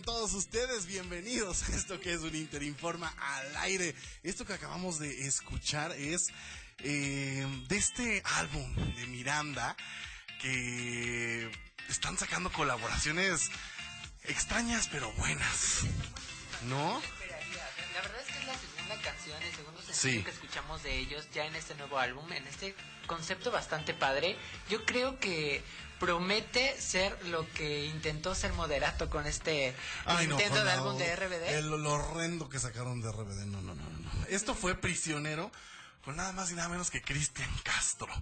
Todos ustedes bienvenidos a esto que es un Interinforma al aire. Esto que acabamos de escuchar es eh, de este álbum de Miranda que están sacando colaboraciones extrañas pero buenas, ¿no? El segundo sencillo que escuchamos de ellos ya en este nuevo álbum, en este concepto bastante padre. Yo creo que promete ser lo que intentó ser moderato con este intento de álbum de RBD. El, lo horrendo que sacaron de RBD. No, no, no, no. Esto fue prisionero con nada más y nada menos que Cristian Castro.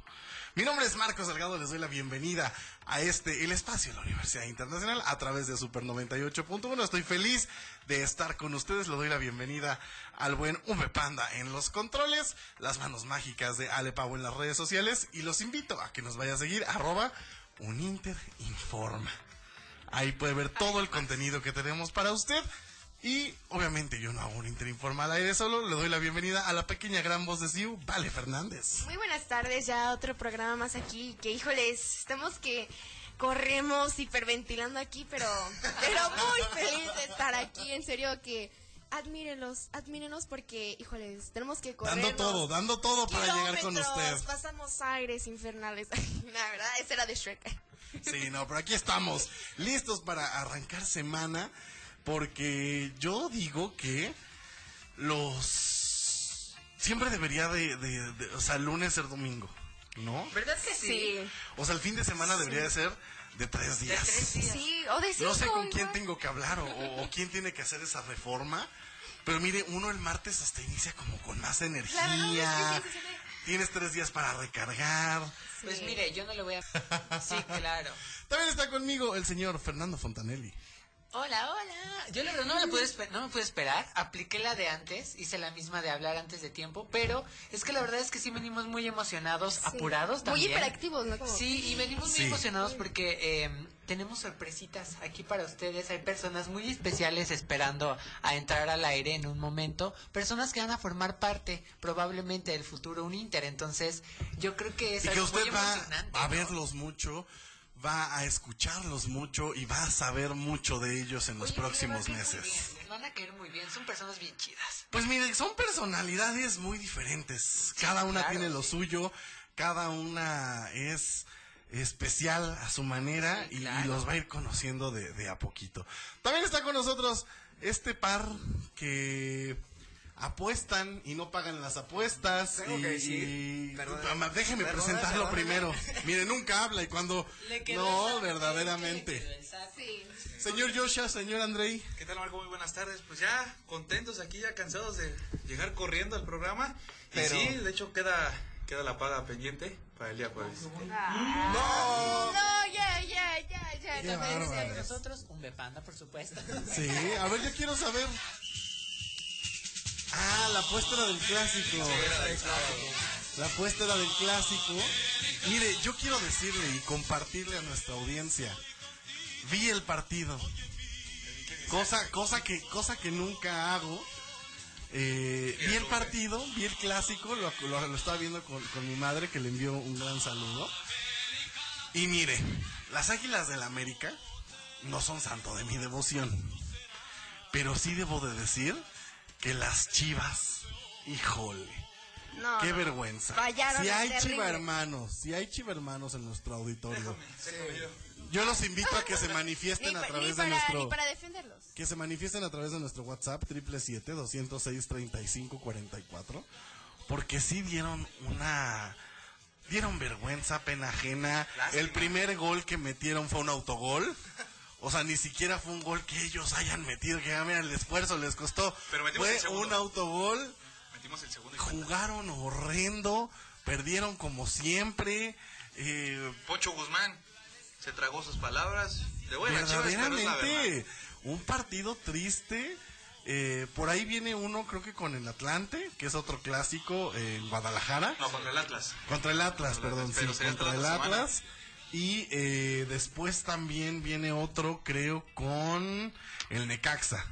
Mi nombre es Marcos Delgado, les doy la bienvenida a este, el espacio de la Universidad Internacional a través de Super 98.1. Estoy feliz de estar con ustedes, le doy la bienvenida al buen Ume Panda en los controles, las manos mágicas de Ale Pau en las redes sociales y los invito a que nos vaya a seguir arroba uninterinforma. Ahí puede ver todo el contenido que tenemos para usted. Y obviamente yo no hago un interinforma al aire solo, le doy la bienvenida a la pequeña gran voz de Siu, Vale Fernández. Muy buenas tardes, ya otro programa más aquí, que híjoles, estamos que corremos hiperventilando aquí, pero, pero muy feliz de estar aquí, en serio que admírenlos, admírenos porque, híjoles, tenemos que correr. Dando todo, dando todo para llegar con usted. Pasamos aires infernales, la verdad, esa era de Shrek. Sí, no, pero aquí estamos, listos para arrancar semana porque yo digo que los... Siempre debería de, de, o sea, lunes ser domingo, ¿no? ¿Verdad que sí? O sea, el fin de semana debería de ser de tres días. De tres días. Sí, o de cinco, No sé con quién tengo que hablar o, o, quién tiene que hacer esa reforma. Pero mire, uno el martes hasta inicia como con más energía. Tienes tres días para recargar. Pues mire, yo no le voy a... Sí, claro. También está conmigo el señor Fernando Fontanelli. Hola, hola. Yo la verdad no me, pude no me pude esperar. Apliqué la de antes, hice la misma de hablar antes de tiempo, pero es que la verdad es que sí venimos muy emocionados, sí. apurados también. Muy hiperactivos, ¿no? Como... Sí, y venimos muy emocionados porque eh, tenemos sorpresitas aquí para ustedes. Hay personas muy especiales esperando a entrar al aire en un momento. Personas que van a formar parte probablemente del futuro un Inter. Entonces, yo creo que es y algo que usted muy va emocionante. a ¿no? verlos mucho va a escucharlos mucho y va a saber mucho de ellos en los Oye, próximos meses. bien, les van a caer muy bien, son personas bien chidas. Pues mire, son personalidades muy diferentes. Cada una claro, tiene lo sí. suyo, cada una es especial a su manera Sí, y- los va a ir conociendo de, de a poquito. También está con nosotros este par que apuestan y no pagan las apuestas. Tengo y, que decir, y- perdón, déjeme perdón, presentarlo perdón. primero. Mire, nunca habla y cuando... No, verdaderamente. Sí. Señor Joshua, señor Andrei. ¿Qué tal Marco? Muy buenas tardes. Pues ya contentos aquí, ya cansados de llegar corriendo al programa. Pero- Y sí, de hecho queda, queda la paga pendiente para el día jueves. No, ya, ya, ya, ya. Ya. Nosotros, un bepanda, por supuesto. Sí, a ver, yo quiero saber. Ah, la apuesta era del clásico. La apuesta era del clásico. Mire, yo quiero decirle y compartirle a nuestra audiencia. Vi el partido. Cosa, cosa que, cosa que nunca hago. Eh, vi el partido, vi el clásico, lo, lo- lo estaba viendo con, con mi madre que le envió un gran saludo. Y mire, las Águilas del América no son santo de mi devoción. Pero sí debo de decir que las chivas, híjole, No, qué no. vergüenza. Fallaron si hay chiva hermanos, si hay chiva hermanos en nuestro auditorio, Déjame yo. yo los invito a que se manifiesten Ni, a través de nuestro para defenderlos. que se manifiesten a través de nuestro WhatsApp triple siete doscientos seis treinta y cinco cuarenta y cuatro porque sí dieron una dieron vergüenza pena ajena Lástima. el primer gol que metieron fue un autogol o sea ni siquiera fue un gol que ellos hayan metido que ah, mira el esfuerzo les costó Pero metimos fue el segundo. un autogol Metimos el segundo y cuenta. jugaron horrendo perdieron como siempre eh, Pocho Guzmán se tragó sus palabras. De buena chivas, pero es la verdaderamente verdad. un partido triste. Eh, por ahí viene uno, creo que con el Atlante, que es otro clásico eh, en Guadalajara. No, contra el Atlas. Contra el Atlas, Contra el perdón, Atlas, sí, contra el semana. Y eh, después también viene otro, creo, con el Necaxa.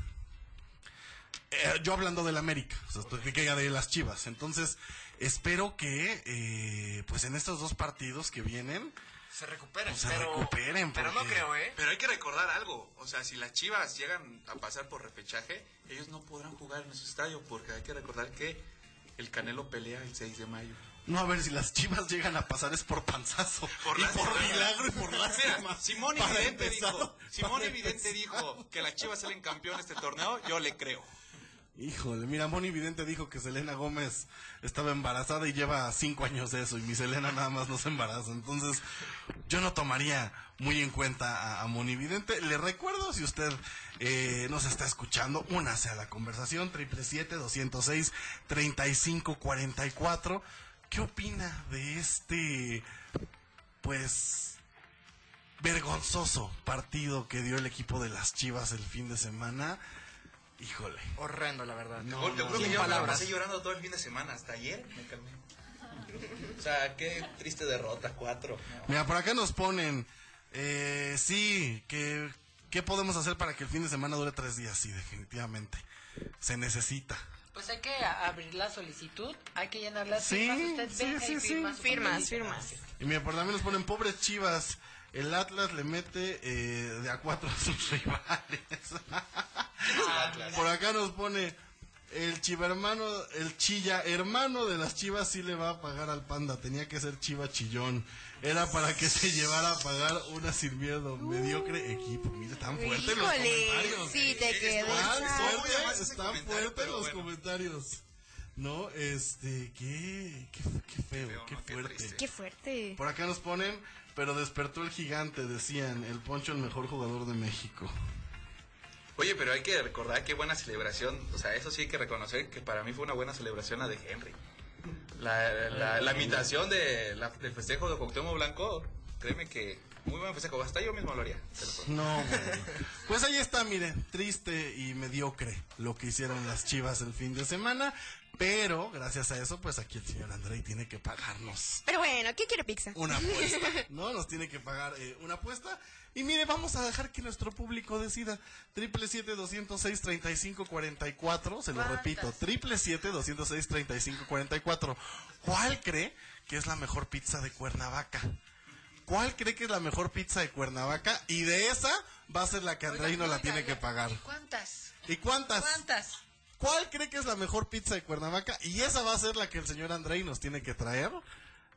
Eh, yo hablando del América, o sea, estoy que de las Chivas. Entonces, espero que, eh, pues en estos dos partidos que vienen, se recuperen. Pues se pero, recuperen, Pero no creo, ¿eh? Pero hay que recordar algo. O sea, si las chivas llegan a pasar por repechaje, ellos no podrán jugar en su estadio. Porque hay que recordar que el Canelo pelea el 6 de mayo. No, a ver, si las chivas llegan a pasar es por panzazo. Por y por milagro y por lástima. Simón Evidente, dijo, Simón Evidente dijo que las chivas salen campeón de este torneo, yo le creo. Híjole, mira, Moni Vidente dijo que Selena Gómez estaba embarazada y lleva cinco años de eso, y mi Selena nada más no se embaraza. Entonces, yo no tomaría muy en cuenta a, a Moni Vidente. Le recuerdo, si usted eh, nos está escuchando, únase a la conversación, 777-206-3544. ¿Qué opina de este, pues, vergonzoso partido que dio el equipo de las Chivas el fin de semana? Híjole. Horrendo, la verdad. No, Te juro no, que yo palabras. pasé llorando todo el fin de semana. Hasta ayer me calmé. O sea, qué triste derrota, cuatro. No. Mira, por acá nos ponen, eh, sí, que, ¿qué podemos hacer para que el fin de semana dure tres días? Sí, definitivamente. Se necesita. Pues hay que abrir la solicitud, hay que llenar las Sí, firmas. Usted sí, sí, sí. firma su Firmas, papelito. firmas. Y mira, por también nos ponen, pobres chivas, el Atlas le mete eh, de a cuatro a sus rivales. por acá nos pone, el chiva hermano, el chilla hermano de las chivas sí le va a pagar al panda, tenía que ser chiva chillón. Era para que se llevara a pagar una sin miedo, mediocre equipo. Mira, están fuertes los comentarios. sí, te Es- quedé. Están Está fuertes, los bueno. comentarios. No, este, qué, qué, qué feo, Feo, qué fuerte. Qué fuerte. Por acá nos ponen, pero despertó el gigante, decían, el Poncho el mejor jugador de México. Oye, pero hay que recordar qué buena celebración. O sea, eso sí hay que reconocer que para mí fue una buena celebración la de Henry. La, la, la imitación de, la- del festejo de Cuauhtémoc Blanco, créeme que muy buen festejo. Hasta yo mismo lo haría. No. Pues ahí está, miren, triste y mediocre lo que hicieron las chivas el fin de semana. Pero, gracias a eso, pues aquí el señor Andrei tiene que pagarnos Pero bueno, ¿quién quiere pizza? una apuesta, ¿no? Nos tiene que pagar eh, una apuesta. Y mire, vamos a dejar que nuestro público decida. Triple siete doscientos seis treinta y cinco cuarenta y cuatro, se lo ¿Cuántas? repito, triple siete doscientos seis treinta y cinco cuarenta y cuatro. ¿Cuál cree que es la mejor pizza de Cuernavaca? ¿Cuál cree que es la mejor pizza de Cuernavaca? Y de esa va a ser la que Andrei no la tiene que pagar. ¿Cuántas? ¿Y cuántas? ¿Cuántas? ¿Cuál cree que es la mejor pizza de Cuernavaca? Y esa va a ser la que el señor Andrei nos tiene que traer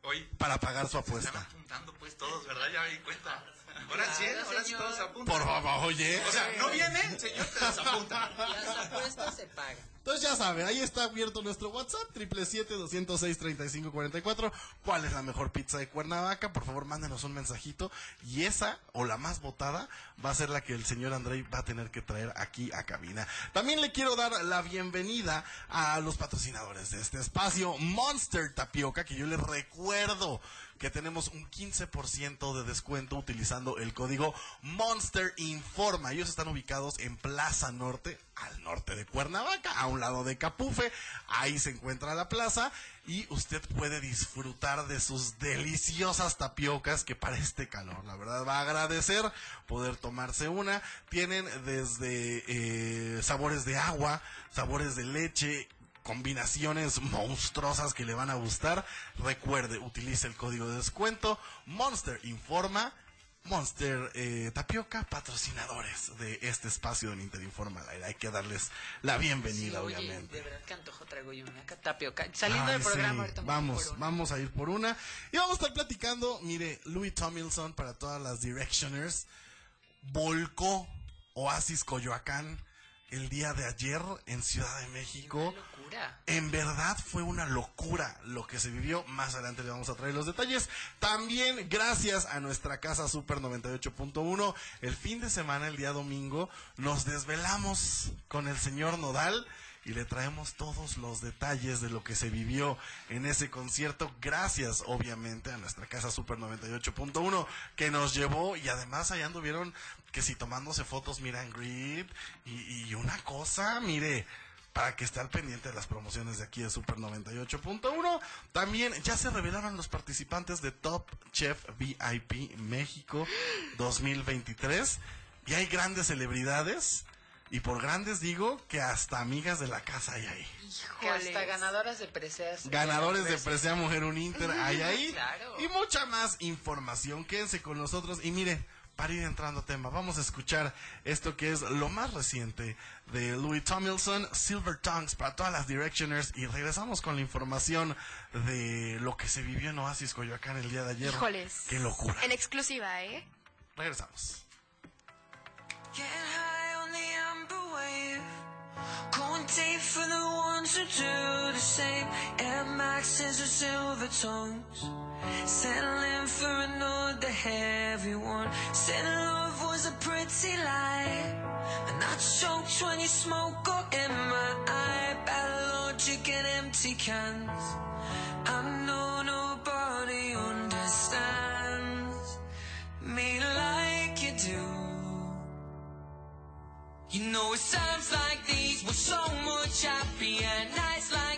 Oye, para pagar su se están apuesta. apuntando pues todos, ¿verdad? Ya me di cuenta. Ahora sí, ahora sí todos se apuntan. Por favor, oye. O sea, no viene, señor, te las apunta. Las apuestas se pagan. Entonces ya sabe, ahí está abierto nuestro WhatsApp, triple siete doscientos seis treinta y cinco cuarenta y cuatro. ¿Cuál es la mejor pizza de Cuernavaca? Por favor, mándenos un mensajito. Y esa, o la más votada, va a ser la que el señor Andrei va a tener que traer aquí a cabina. También le quiero dar la bienvenida a los patrocinadores de este espacio, Monster Tapioca, que yo les recuerdo que tenemos un 15% de descuento utilizando el código Monster Informa. Ellos están ubicados en Plaza Norte, al norte de Cuernavaca, a un lado de Capufe. Ahí se encuentra la plaza y usted puede disfrutar de sus deliciosas tapiocas que para este calor, la verdad, va a agradecer poder tomarse una. Tienen desde eh, sabores de agua, sabores de leche, combinaciones monstruosas que le van a gustar. Recuerde, utilice el código de descuento Monster Informa. Monster eh, Tapioca, patrocinadores de este espacio al aire. Hay que darles la bienvenida, Sí, oye, obviamente. de verdad que antojo traigo yo una tapioca. Saliendo Ay, del programa sí. Vamos, vamos a ir por una. Y vamos a estar platicando, mire, Louis Tomlinson para todas las Directioners volcó Oasis Coyoacán el día de ayer en Ciudad de México. Locura. En verdad fue una locura lo que se vivió. Más adelante le vamos a traer los detalles. También gracias a nuestra casa Super 98.1. El fin de semana, el día domingo, nos desvelamos con el señor Nodal y le traemos todos los detalles de lo que se vivió en ese concierto. Gracias, obviamente, a nuestra casa Super 98.1 que nos llevó y además allá anduvieron que si tomándose fotos, miran grid y, y una cosa, mire para que esté al pendiente de las promociones de aquí de Super 98.1. También ya se revelaron los participantes de Top Chef VIP México 2023 y hay grandes celebridades y por grandes digo que hasta amigas de la casa hay ahí. Que hasta Híjoles. ganadoras de preseas. Ganadores de Presea Mujer Un Inter hay ahí Claro. y mucha más información. Quédense con nosotros y miren, para ir entrando a tema, vamos a escuchar esto que es lo más reciente de Louis Tomlinson, Silver Tongues para todas las Directioners y regresamos con la información de lo que se vivió en Oasis Coyoacán el día de ayer. Híjoles. Qué locura. En exclusiva, ¿eh? Regresamos. Getting going day for the ones who do the same. Air Maxes with silver tongues. Settling for another heavy one. Said love was a pretty lie. And I choked when you smoke got in my eye. Bad logic and empty cans. I know You know it sounds like these we're so much happier. Nights like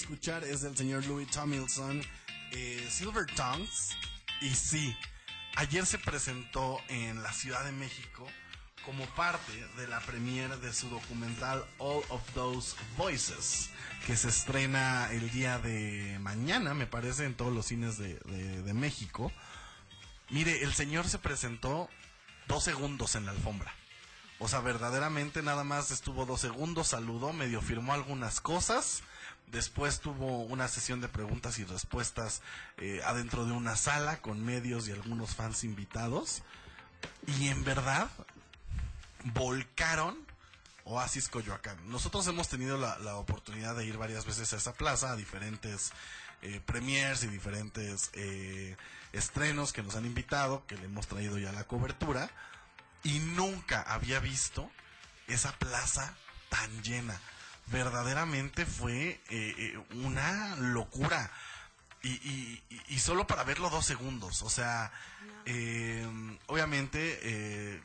escuchar es del señor Louis Tomlinson, eh, Silver Tongues. Y sí, ayer se presentó en la Ciudad de México como parte de la premiere de su documental All of Those Voices, que se estrena el día de mañana, me parece, en todos los cines de, de- de México. Mire, el señor se presentó dos segundos en la alfombra. O sea, verdaderamente nada más estuvo dos segundos, saludó, medio firmó algunas cosas. Después tuvo una sesión de preguntas y respuestas eh, adentro de una sala con medios y algunos fans invitados. Y en verdad, volcaron Oasis Coyoacán. Nosotros hemos tenido la, la oportunidad de ir varias veces a esa plaza, a diferentes eh, premiers y diferentes eh, estrenos que nos han invitado, que le hemos traído ya la cobertura y nunca había visto esa plaza tan llena. Verdaderamente fue eh, eh, una locura. Y, y- y- y solo para verlo dos segundos. O sea, eh, obviamente, eh,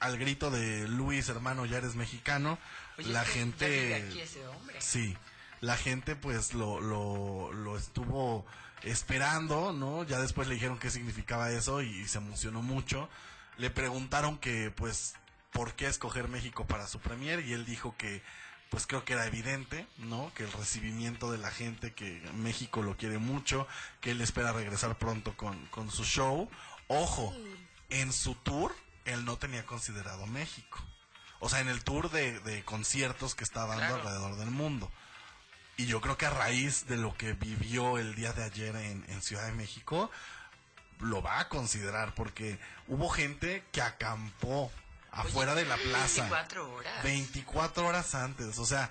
al grito de Luis, hermano, ya eres mexicano, Oye, la gente... aquí ese hombre. Sí, la gente pues lo, lo, lo estuvo esperando, ¿no? Ya después le dijeron qué significaba eso y, se emocionó mucho. Le preguntaron que pues por qué escoger México para su premier y él dijo que pues creo que era evidente, ¿no? Que el recibimiento de la gente, que México lo quiere mucho, que él espera regresar pronto con, con su show. Ojo, en su tour él no tenía considerado México. O sea, en el tour de, de conciertos que está dando Claro. alrededor del mundo. Y yo creo que a raíz de lo que vivió el día de ayer en, en Ciudad de México, lo va a considerar porque hubo gente que acampó afuera de la plaza. 24 horas. 24 horas antes, o sea,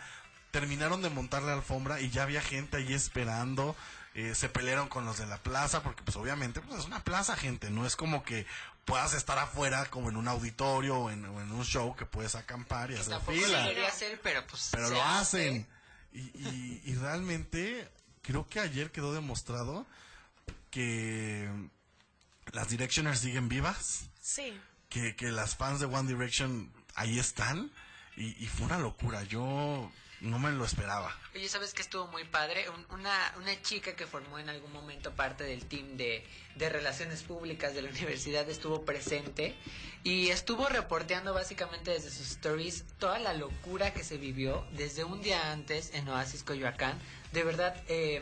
terminaron de montar la alfombra y ya había gente ahí esperando. eh, se pelearon con los de la plaza porque pues obviamente pues es una plaza gente no es como que puedas estar afuera como en un auditorio o en, o en un show que puedes acampar y hacer fila hacer, pero pues. pero lo hace. hacen. Y, y- y realmente creo que ayer quedó demostrado que las Directioners siguen vivas, Sí. Que, que las fans de One Direction ahí están y, y fue una locura. Yo no me lo esperaba. Oye, ¿sabes que estuvo muy padre? Un- una, una chica que formó en algún momento parte del team de, de Relaciones Públicas de la universidad estuvo presente y estuvo reporteando básicamente desde sus stories toda la locura que se vivió desde un día antes en Oasis Coyoacán. De verdad, eh,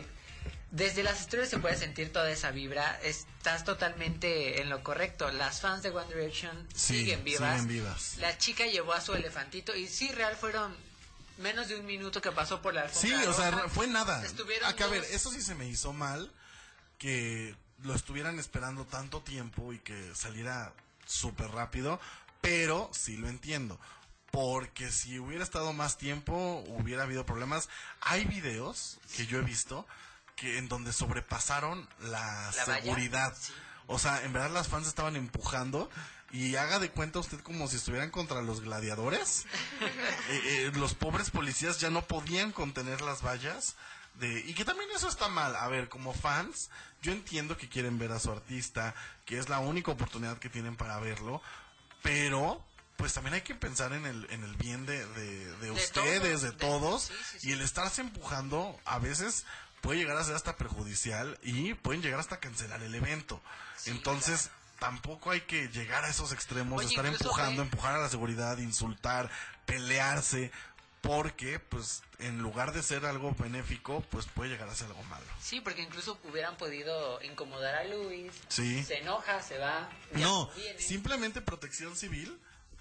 desde las stories se puede sentir toda esa vibra. Estás totalmente en lo correcto. Las fans de One Direction Sí, siguen vivas. siguen vivas. La chica llevó a su elefantito y sí, real fueron menos de un minuto que pasó por la Sí, alfombra o sea, fue nada. Estuvieron Acá, a ver, dos- eso sí se me hizo mal que lo estuvieran esperando tanto tiempo y que saliera súper rápido, pero sí lo entiendo. Porque si hubiera estado más tiempo, hubiera habido problemas. Hay videos que yo he visto que en donde sobrepasaron la, seguridad. Sí. O sea, en verdad las fans estaban empujando y haga de cuenta usted como si estuvieran contra los gladiadores. Eh, eh, los pobres policías ya no podían contener las vallas. De, y que también eso está mal. A ver, como fans, yo entiendo que quieren ver a su artista, que es la única oportunidad que tienen para verlo, pero pues también hay que pensar en el, en el bien de, de- de ustedes, todos, de de- todos, sí, sí, sí. y el estarse empujando a veces puede llegar a ser hasta perjudicial y pueden llegar hasta cancelar el evento. Sí, Entonces, tampoco hay que llegar a esos extremos de Oye, estar empujando, fue- empujar a la seguridad, insultar, pelearse, porque pues en lugar de ser algo benéfico, pues puede llegar a ser algo malo. Sí, porque incluso hubieran podido incomodar a Luis. Sí. Se enoja, se va. No, viene. simplemente protección civil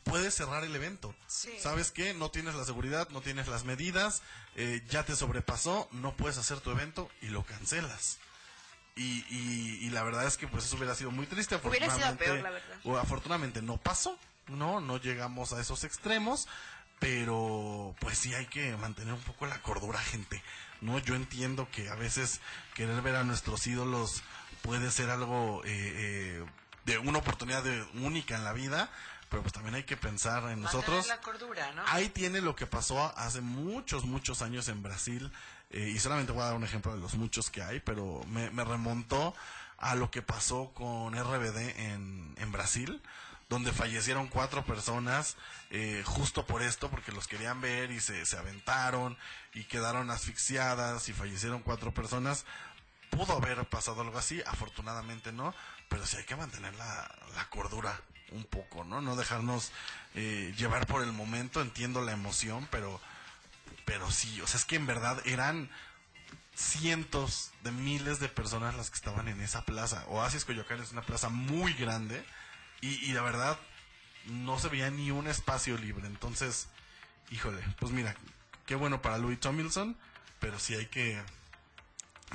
puede cerrar el evento. Sí. ¿Sabes qué? No tienes la seguridad, no tienes las medidas, eh, ya te sobrepasó, no puedes hacer tu evento y lo cancelas. Y, y, y la verdad es que pues eso hubiera sido muy triste. Hubiera sido Afortunadamente, peor, la verdad. o afortunadamente no pasó, no, no llegamos a esos extremos, pero pues sí hay que mantener un poco la cordura, gente. No, yo entiendo que a veces querer ver a nuestros ídolos puede ser algo eh, eh, de una oportunidad de- única en la vida, pero pues también hay que pensar en Mantener nosotros. la cordura, ¿no? Ahí tiene lo que pasó hace muchos, muchos años en Brasil. eh, y solamente voy a dar un ejemplo de los muchos que hay, pero me, me remontó a lo que pasó con RBD en, en Brasil, donde fallecieron cuatro personas eh, justo por esto, porque los querían ver y se, se aventaron y quedaron asfixiadas y fallecieron cuatro personas. Pudo haber pasado algo así, afortunadamente no, pero sí hay que mantener la, la cordura un poco, ¿no? No dejarnos eh, llevar por el momento, entiendo la emoción, pero, pero sí, o sea, es que en verdad eran cientos de miles de personas las que estaban en esa plaza. Oasis Coyoacán es una plaza muy grande y, y la verdad no se veía ni un espacio libre. Entonces, híjole, pues mira, qué bueno para Louis Tomlinson, pero sí hay que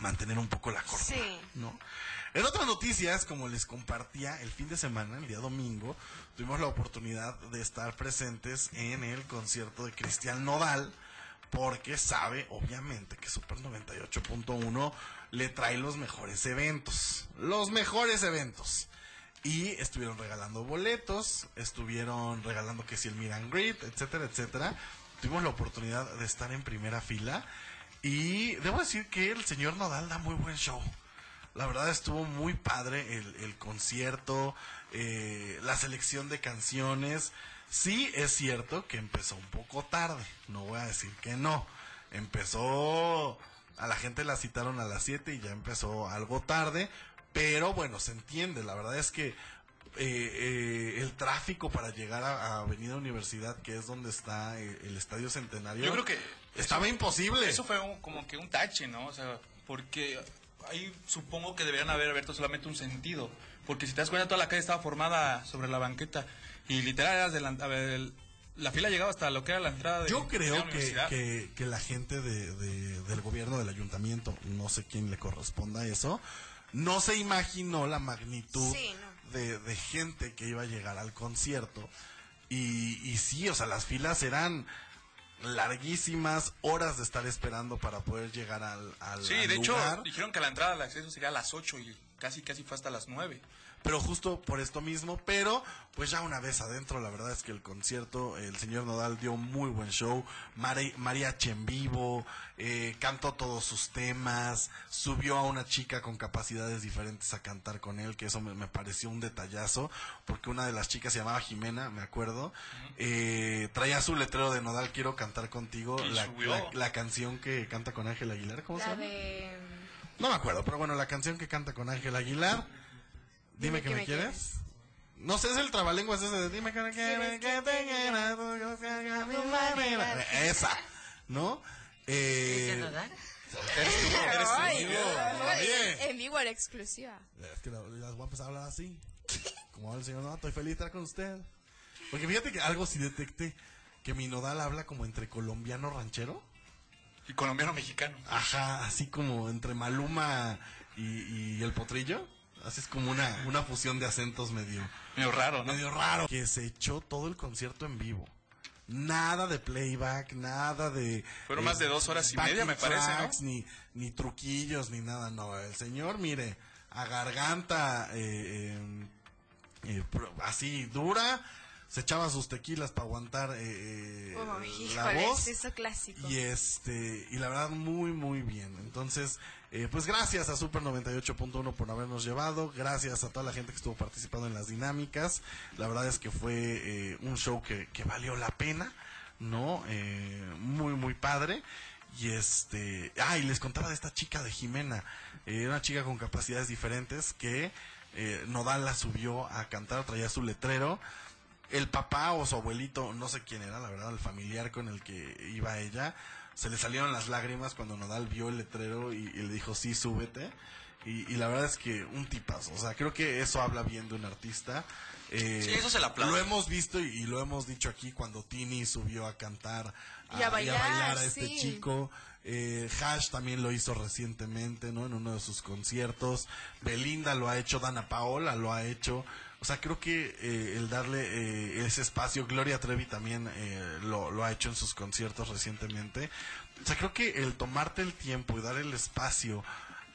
mantener un poco la Sí. ¿no? En otras noticias, como les compartía el fin de semana, el día domingo, tuvimos la oportunidad de estar presentes en el concierto de Cristian Nodal, porque sabe, obviamente, que Super 98.1 le trae los mejores eventos. Los mejores eventos. Y estuvieron regalando boletos, estuvieron regalando que si el Miran Greet, etcétera, etcétera. Tuvimos la oportunidad de estar en primera fila. Y debo decir que el señor Nodal da muy buen show. La verdad estuvo muy padre el, el concierto, eh, la selección de canciones. Sí es cierto que empezó un poco tarde, no voy a decir que no. Empezó, a la gente la citaron a las 7 y ya empezó algo tarde, pero bueno, se entiende. La verdad es que eh, eh, el tráfico para llegar a, a Avenida Universidad, que es donde está eh, el Estadio Centenario, Yo creo que estaba imposible. Eso fue un- como que un tache, ¿no? O sea, porque ahí supongo que deberían haber abierto solamente un sentido. Porque si te das cuenta, toda la calle estaba formada sobre la banqueta. Y literal, eras delan- a ver, la fila llegaba hasta lo que era la entrada de Yo de creo la que, que, que la gente de, de- del gobierno del ayuntamiento, no sé quién le corresponda eso, no se imaginó la magnitud Sí, no. de, de gente que iba a llegar al concierto. Y, y sí, o sea, las filas eran larguísimas, horas de estar esperando para poder llegar al, al, Sí, de hecho, dijeron que la entrada al acceso sería a las 8 y casi casi fue hasta las 9. Pero justo por esto mismo, pero pues ya una vez adentro, la verdad es que el concierto, el señor Nodal dio muy buen show, Mari- mariachi en vivo, eh, cantó todos sus temas, subió a una chica con capacidades diferentes a cantar con él, que eso me, me pareció un detallazo, porque una de las chicas se llamaba Jimena, me acuerdo, eh, traía su letrero de Nodal, quiero cantar contigo, la, subió. la- la canción que canta con Ángel Aguilar, ¿cómo se La llama? de... No me acuerdo, pero bueno, la canción que canta con Ángel Aguilar. Dime, que, me, quieres. No sé, es el trabalenguas ese de dime que me quieres, que te quiera. Esa, ¿no? Eh, en vivo la exclusiva. Es que la- las voy a empezar a hablar así. Como el señor, no, estoy feliz de estar con usted. Porque fíjate que algo sí detecté, que mi nodal habla como entre colombiano ranchero. Y colombiano mexicano. Ajá, así como entre Maluma y, y el potrillo. Así es como una, una fusión de acentos medio, Medio raro, ¿no? medio raro. Que se echó todo el concierto en vivo. Nada de playback, nada de... eh, Fueron más de dos horas y media, me parece, ¿no? tracks, Ni, ni truquillos, ni nada. No, el señor, mire, a garganta eh, eh, eh, pro- así dura, se echaba sus tequilas para aguantar eh, eh, Oh, la híjole, voz. es eso clásico. Y este, y la verdad, muy, muy bien. Entonces, eh, pues gracias a Super 98.1 por habernos llevado. Gracias a toda la gente que estuvo participando en las dinámicas. La verdad es que fue eh, un show que, valió la pena, ¿no? Eh, muy, muy padre. Y este, ah, y les contaba de esta chica de Jimena. Eh, una chica con capacidades diferentes que eh, Nodal la subió a cantar, traía su letrero el papá o su abuelito, no sé quién era, la verdad, el familiar con el que iba ella, se le salieron las lágrimas cuando Nodal vio el letrero y, y le dijo, sí, súbete. Y, y la verdad es que un tipazo, o sea, creo que eso habla bien de un artista. Eh, Sí, eso se le aplaude. Lo hemos visto y, y lo hemos dicho aquí cuando Tini subió a cantar Y a bailar, a este sí. chico. Eh, Hash también lo hizo recientemente, ¿no? En uno de sus conciertos. Belinda lo ha hecho, Dana Paola lo ha hecho. O sea, creo que eh, el darle eh, ese espacio, Gloria Trevi también eh, lo, lo ha hecho en sus conciertos recientemente. O sea, creo que el tomarte el tiempo y dar el espacio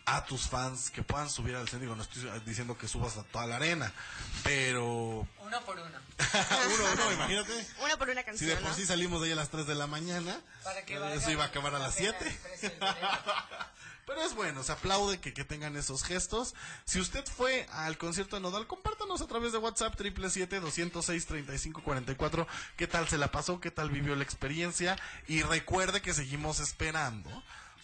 a tus fans que puedan subir al escenario, digo, no estoy diciendo que subas a toda la arena, pero Uno por uno. uno, uno, imagínate. Una por una Si canción, de por ¿no? sí salimos de ahí a las 3 de la mañana, Para que eso iba a acabar a la las pena 7. Pero es bueno, se aplaude que, que tengan esos gestos. Si usted fue al concierto de Nodal, compártanos a través de WhatsApp 777-206-3544. ¿Qué tal se la pasó? ¿Qué tal vivió la experiencia? Y recuerde que seguimos esperando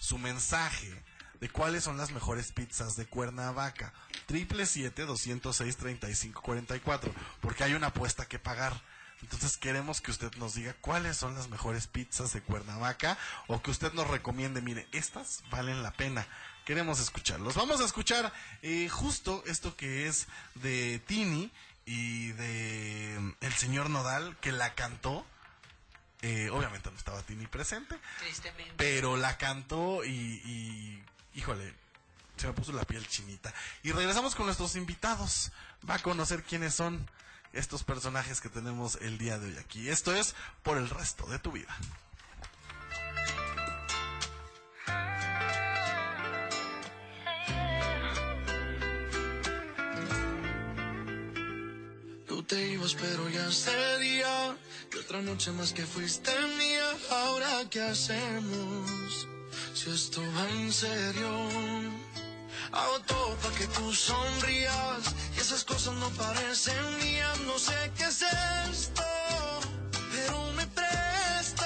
su mensaje de cuáles son las mejores pizzas de Cuernavaca. 777-206-3544. Porque hay una apuesta que pagar. Entonces queremos que usted nos diga cuáles son las mejores pizzas de Cuernavaca o que usted nos recomiende, mire, estas valen la pena. Queremos escucharlos. Vamos a escuchar eh, justo esto que es de Tini y de mm, el señor Nodal que la cantó. Eh, obviamente no estaba Tini presente, Tristemente. pero la cantó y, y, híjole, se me puso la piel chinita. Y regresamos con nuestros invitados. Va a conocer quiénes son estos personajes que tenemos el día de hoy aquí. Esto es por el resto de tu vida. Tú te ibas, pero ya sería que otra noche más que fuiste mía. Ahora, ¿qué hacemos? Si esto va en serio. Hago todo para que tú sonrías y esas cosas no parecen mías. No sé qué es esto, pero me presto.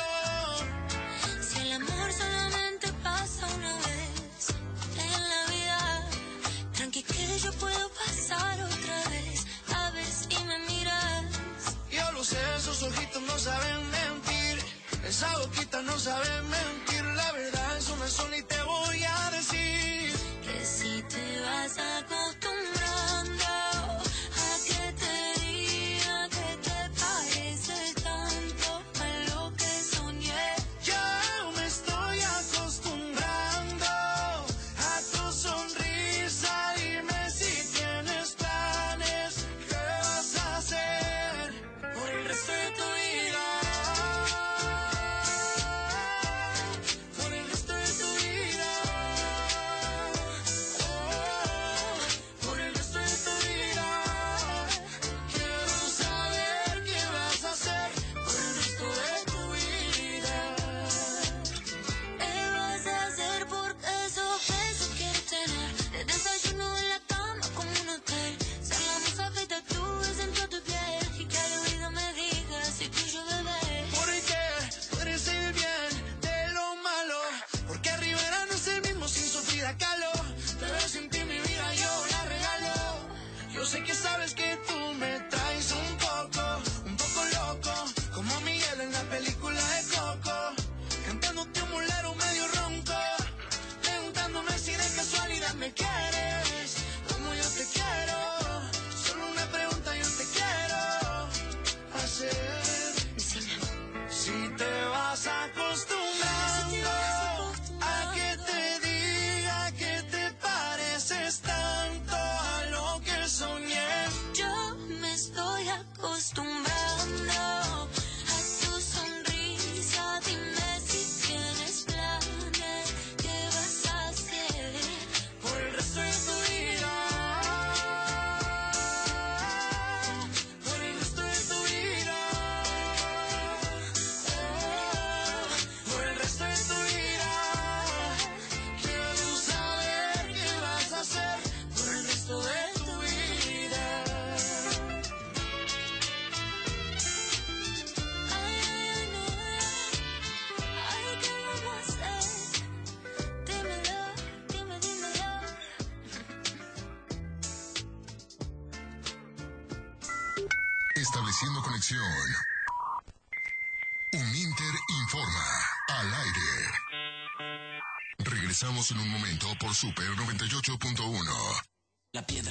Si el amor solamente pasa una vez en la vida, tranqui que yo puedo pasar otra vez, a ver si me miras. Yo lo sé, esos ojitos no saben mentir. Esa boquita no sabe mentir. La verdad es una sola y te voy a decir. Que si te vas acostumbrando Estableciendo conexión. Uninter informa al aire. Regresamos en un momento por Super 98.1.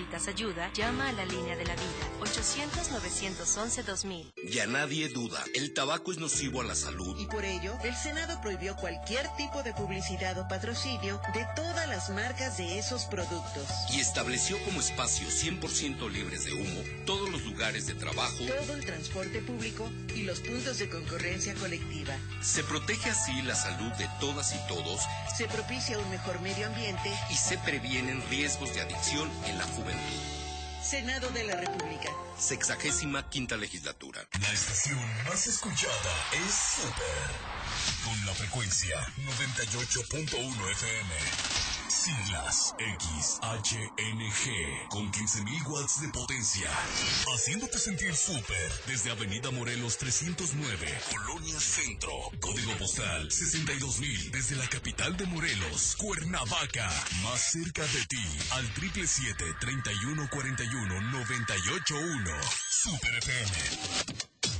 necesitas ayuda, llama a la línea de la vida 800-911-2000. Ya nadie duda, el tabaco es nocivo a la salud. Y por ello, el Senado prohibió cualquier tipo de publicidad o patrocinio de todas las marcas de esos productos. Y estableció como espacios 100% libres de humo todos los lugares de trabajo. Todo el transporte público y los puntos de concurrencia colectiva. Se protege así la salud de todas y todos. Se propicia un mejor medio ambiente. Y se previenen riesgos de adicción en la juventud. Senado de la República. Sexagésima quinta legislatura. La estación más escuchada es Super. Con la frecuencia 98.1 FM. Siglas XHNG con 15.000 watts de potencia. Haciéndote sentir súper desde Avenida Morelos 309, Colonia Centro. Código postal 62.000 desde la capital de Morelos, Cuernavaca. Más cerca de ti al 777-3141-981. Super FM.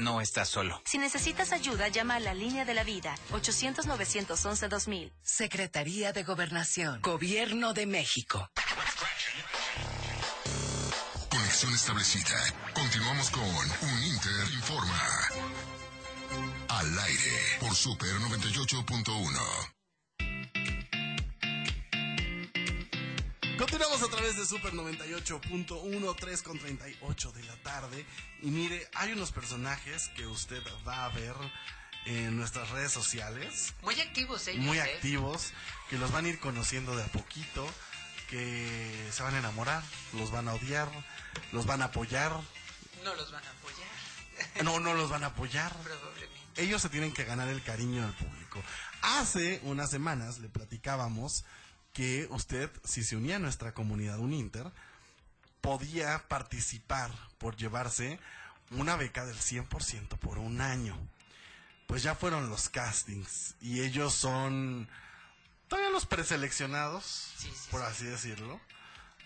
No estás solo. Si necesitas ayuda, llama a la línea de la vida 800-911-2000. Secretaría de Gobernación. Gobierno de México. Conexión establecida. Continuamos con Un Inter Informa. Al aire por Super 98.1. Continuamos a través de Super 98.1, 3 con 38 de la tarde. Y mire, hay unos personajes que usted va a ver en nuestras redes sociales. Muy activos ellos. Muy ¿eh? activos, que los van a ir conociendo de a poquito, que se van a enamorar, los van a odiar, los van a apoyar. No los van a apoyar. No, no los van a apoyar. Probablemente. Ellos se tienen que ganar el cariño del público. Hace unas semanas le platicábamos que usted, si se unía a nuestra comunidad Uninter, podía participar por llevarse una beca del 100% por un año. Pues ya fueron los castings y ellos son todavía los preseleccionados, por así decirlo,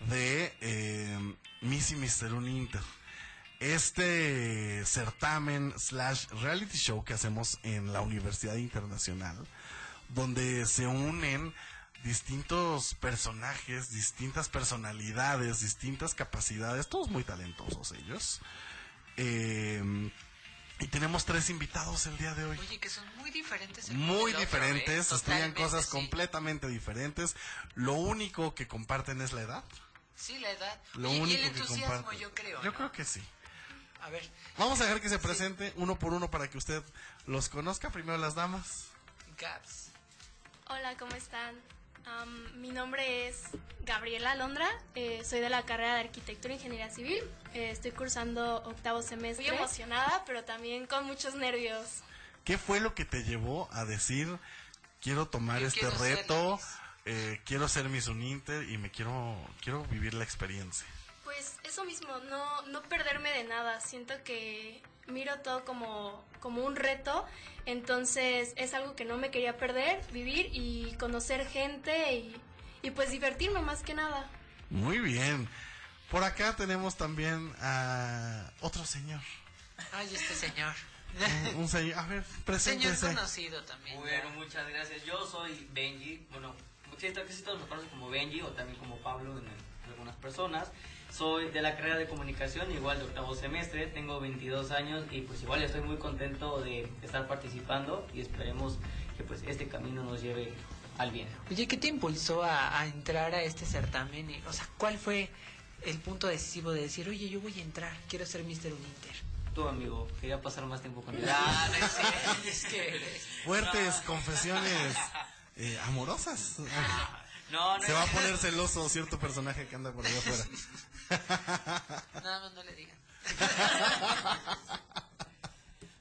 de eh, Miss y Mr. Uninter. Este certamen slash reality show que hacemos en la Universidad Internacional, donde se unen distintos personajes, distintas personalidades, distintas capacidades, todos muy talentosos ellos. Eh, y tenemos tres invitados el día de hoy. Oye, que son muy diferentes. Muy otro, diferentes, ¿eh? estudian cosas sí. completamente diferentes. Lo único que comparten es la edad. Sí, la edad. Lo Oye, y único el que entusiasmo, comparten. yo creo. Yo ¿no? creo que sí. A ver, Vamos a dejar que se presente uno por uno para que usted los conozca. Primero las damas. Gaps. Hola, ¿cómo están? Am, mi nombre es Gabriela Londra, eh, soy de la carrera de Arquitectura e Ingeniería Civil, eh, estoy cursando octavo semestre. Muy emocionada, pero también con muchos nervios. ¿Qué fue lo que te llevó a decir, quiero tomar Yo este quiero ser reto, eh, quiero ser Miss Uninter y me quiero, quiero vivir la experiencia? Pues eso mismo, no, no perderme de nada, siento que miro todo como, como un reto, entonces es algo que no me quería perder, vivir y conocer gente y, y pues divertirme más que nada. Muy bien. Por acá tenemos también a otro señor. Ay, este señor. Un, un señor. A ver, Señor preséntese. conocido también. Bueno, muchas gracias. Yo soy Benji. Bueno, sí todos me conocen como Benji o también como Pablo en, en algunas personas. Soy de la carrera de comunicación, igual de octavo semestre. Tengo 22 años y pues igual estoy muy contento de estar participando y esperemos que pues este camino nos lleve al bien. Oye, ¿qué te impulsó a, a entrar a este certamen? O sea, ¿cuál fue el punto decisivo de decir, oye, yo voy a entrar, quiero ser Mr. Uninter? Tú, amigo, quería pasar más tiempo con él. Ah, no es que Fuertes confesiones eh, amorosas. No, no Se va a es- poner celoso cierto personaje que anda por allá afuera. Nada más no le digan.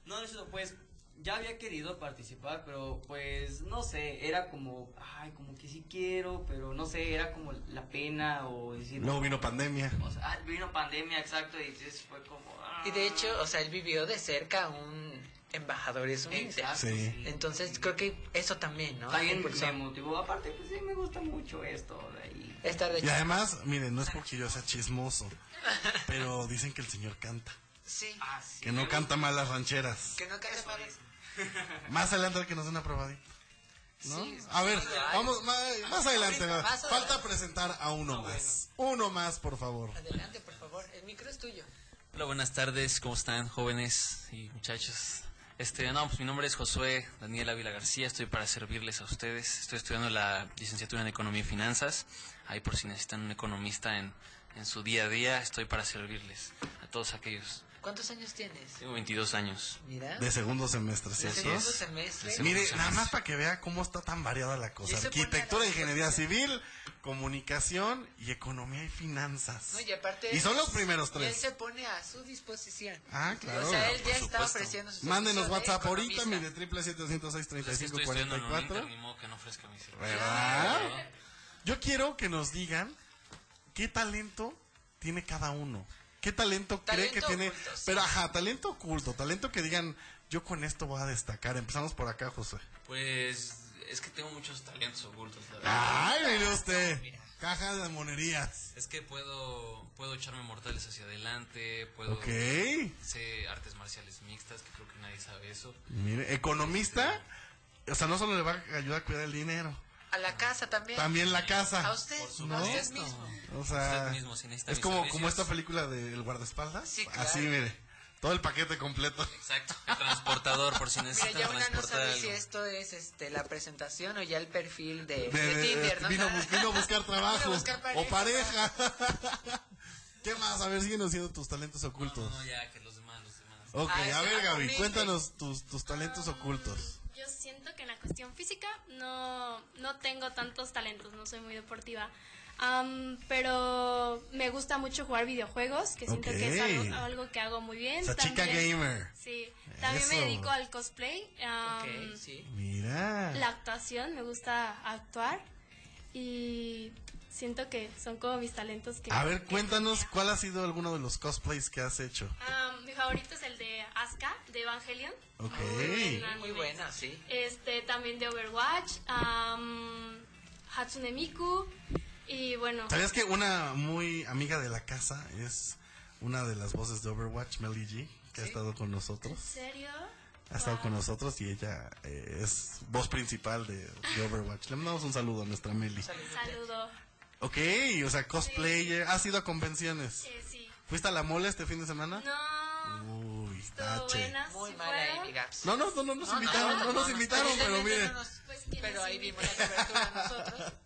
No, no, eso, pues ya había querido participar, pero pues no sé, era como, ay, como que sí quiero, pero no sé, era como la pena o decir... Luego vino pandemia. O sea, ah, vino pandemia, exacto, y entonces fue como... ah. Y de hecho, o sea, él vivió de cerca un embajador es un Inter. Exacto, Sí. Entonces creo que eso también, ¿no? También me motivó, aparte, pues sí, me gusta mucho esto de ahí. Estar de Y además, miren, no es porque yo sea chismoso, pero dicen que el señor canta. Sí. Ah, sí. Que no canta mal las rancheras. Que no caiga mal. Más adelante que nos den una probadita. ¿no? Sí, a ver, vamos más, más adelante. Más Falta adelante. presentar a uno más. Uno más, por favor. Adelante, por favor. El micro es tuyo. Hola, buenas tardes, ¿cómo están jóvenes y muchachos? Este, no, pues mi nombre es Josué Daniel Ávila García, estoy para servirles a ustedes. Estoy estudiando la licenciatura en Economía y Finanzas. Ahí por si necesitan un economista en, en su día a día, estoy para servirles a todos aquellos. ¿Cuántos años tienes? Tengo 22 años. Mira. De segundo semestre, De ¿cierto? segundo semestre. De Mire, nada más para que vea cómo está tan variada la cosa. Arquitectura, ingeniería civil, comunicación y economía y finanzas. No, y aparte. Y son los primeros y Él tres. se pone a su disposición. Ah, claro. O sea, él ya está ofreciendo su Mándenos servicio de WhatsApp ahorita, mire, triple siete ciento seis treinta ni modo que no ofrezca mi servicio. ¿Verdad? Yo quiero que nos digan qué talento tiene cada uno. ¿Qué talento, cree que tiene? oculto, sí. Pero ajá, talento oculto, talento que digan, yo con esto voy a destacar. Empezamos por acá, José. Pues es que tengo muchos talentos ocultos. la verdad. Ay, mire usted. Caja de monerías. Es que puedo, puedo echarme mortales hacia adelante, puedo... Ok. Sé artes marciales mixtas, que creo que nadie sabe eso. Mire, economista, o sea, no solo le va a ayudar a cuidar el dinero, A la casa también. también la casa. A usted, ¿no? a usted mismo. O sea, Usted mismo, si necesita es como, como esta película de El guardaespaldas. Sí, claro. Así, mire, todo el paquete completo. Exacto. El transportador, por si Mira, necesitan ya una no sabe algo. si esto es este la presentación o ya el perfil de, De- de de- Tinder, ¿no? vino, vino a buscar trabajo Vino a buscar o pareja. ¿Qué más? A ver, síguenos siendo tus talentos ocultos. No, ya, que los demás, los demás. Ok, Ah, a ver, Gaby, cuéntanos tus, tus talentos ocultos. Yo siento que en la cuestión física no, no tengo tantos talentos, no soy muy deportiva. Am, pero me gusta mucho jugar videojuegos, que siento que es algo, algo que hago muy bien. Esa chica gamer. Sí, también me Eso. dedico al cosplay. am, Ok, sí. Mira. La actuación, me gusta actuar. Y siento que son como mis talentos que... A ver, cuéntanos tenía. cuál ha sido alguno de los cosplays que has hecho. Am, mi favorito es el de Asuka, de Evangelion. Ok. Muy buena, sí. Este, también de Overwatch, am, Hatsune Miku y bueno, ¿Sabías que una muy amiga de la casa es una de las voces de Overwatch, Melly G, que ha estado con ¿en nosotros? serio? Ha estado Wow. con nosotros y ella eh, es voz principal de, de Overwatch. Le mandamos un saludo a nuestra Meli. Saludo. Ok, o sea, cosplayer. ¿Has ido a convenciones? Eh, sí. ¿Fuiste a la mole este fin de semana? No, Uy, tache. buena. Muy sí mala. No, no, no, no nos No, no, invitaron, no, no, nos no, invitaron, pero evidentemente mire. no nos- ¿quién pero ahí vimos la cobertura nosotros.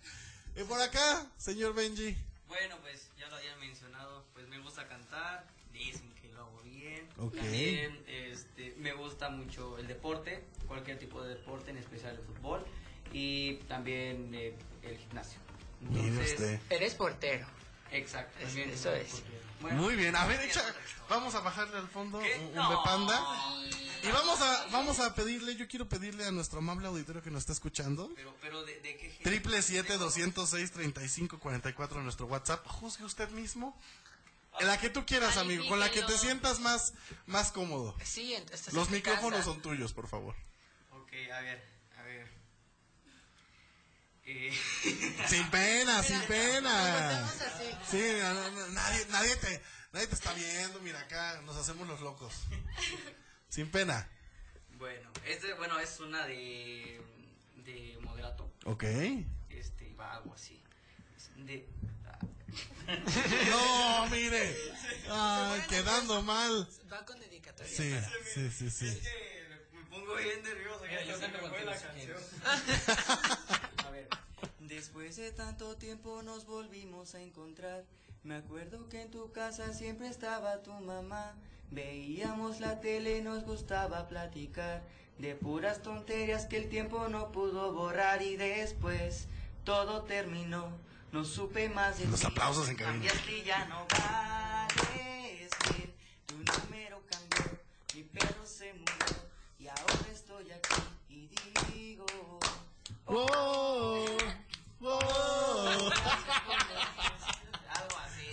Y por acá, señor Benji. Bueno, pues ya lo habían mencionado, pues me gusta cantar, dicen que lo hago bien. Ok. También este, me gusta mucho el deporte, cualquier tipo de deporte, en especial el fútbol, y también eh, el gimnasio. Entonces. Eres portero. Exacto, Es- eso es. Bueno, Muy bien, a ver, echa, vamos a bajarle al fondo ¿Qué? un, No. Bepanda. Y vamos a, vamos a pedirle, yo quiero pedirle a nuestro amable auditorio que nos está escuchando. Pero, pero de, de qué? Triple siete doscientos seis treinta y cinco cuarenta y cuatro nuestro WhatsApp. Juzgue usted mismo. La que tú quieras, amigo, con la que te sientas más, más cómodo. Sí, Los en micrófonos casa. son tuyos, por favor. Ok, a ver. Eh, Sin pena, sin pena. Sí, no, no, nadie, nadie te, nadie te está viendo, mira acá, nos hacemos los locos. Sin pena. bueno, este, bueno, es una de, de moderato. Ok. Este, va algo así. De, No, mire. Ay, quedando mal. Va con dedicatoria. Sí, sí, sí, sí. me pongo bien nervioso. Mira, yo se me la canción. ver. Después de tanto tiempo nos volvimos a encontrar. Me acuerdo que en tu casa siempre estaba tu mamá. Veíamos la tele y nos gustaba platicar de puras tonterías que el tiempo no pudo borrar y después todo terminó. No supe más de Los ti. aplausos en cabina. Cambiaste y ya no vales bien. Tu número cambió, mi perro se murió y ahora estoy aquí y digo. ¡Wow! ¡Wow!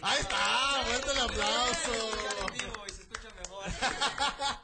Ahí está, fuerte el aplauso.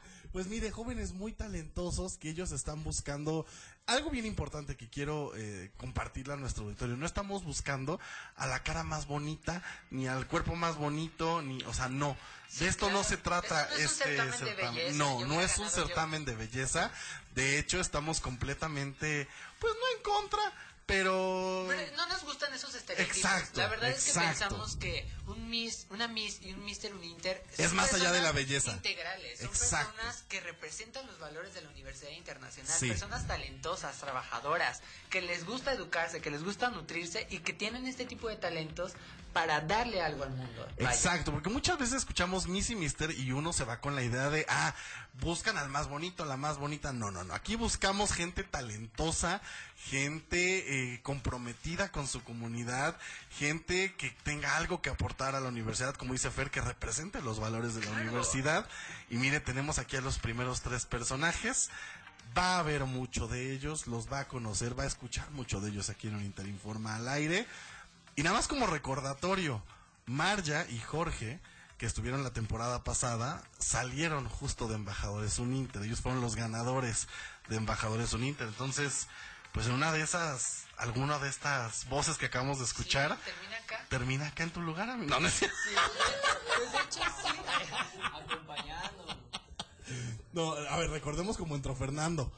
Pues mire, jóvenes muy talentosos que ellos están buscando algo bien importante que quiero eh, compartirle a nuestro auditorio. No estamos buscando a la cara más bonita, ni al cuerpo más bonito, ni, o sea, no. De esto no se trata no es este certamen de certamen. belleza, No, no es un yo. certamen de belleza. De hecho, estamos completamente, pues no en contra, pero... Pero no nos gustan esos estereotipos. Exacto, la verdad es que pensamos que un Miss, una Miss y un Mister, un Inter Es son más allá de la belleza. Integrales, son Exacto. personas que representan los valores de la Universidad Internacional, Sí. personas talentosas, trabajadoras, que les gusta educarse, que les gusta nutrirse y que tienen este tipo de talentos para darle algo al mundo. Vaya. Exacto, porque muchas veces escuchamos Miss y Mister y uno se va con la idea de, ah, buscan al más bonito, la más bonita. No, no, no. Aquí buscamos gente talentosa, gente eh, comprometida con su comunidad, gente que tenga algo que aportar a la universidad, como dice Fer, que represente los valores de la universidad. Y mire, tenemos aquí a los primeros tres personajes. Va a haber mucho de ellos, los va a conocer, va a escuchar mucho de ellos aquí en un Interinforma al aire. Y nada más como recordatorio, Marja y Jorge, que estuvieron la temporada pasada, salieron justo de Embajadores Uninter. Ellos fueron los ganadores de Embajadores Uninter. Entonces, pues en una de esas, alguna de estas voces que acabamos de escuchar, termina acá. termina acá en tu lugar, amigo. No, no es. Pues de hecho sí. Acompañándonos. No, a ver, recordemos como entró Fernando,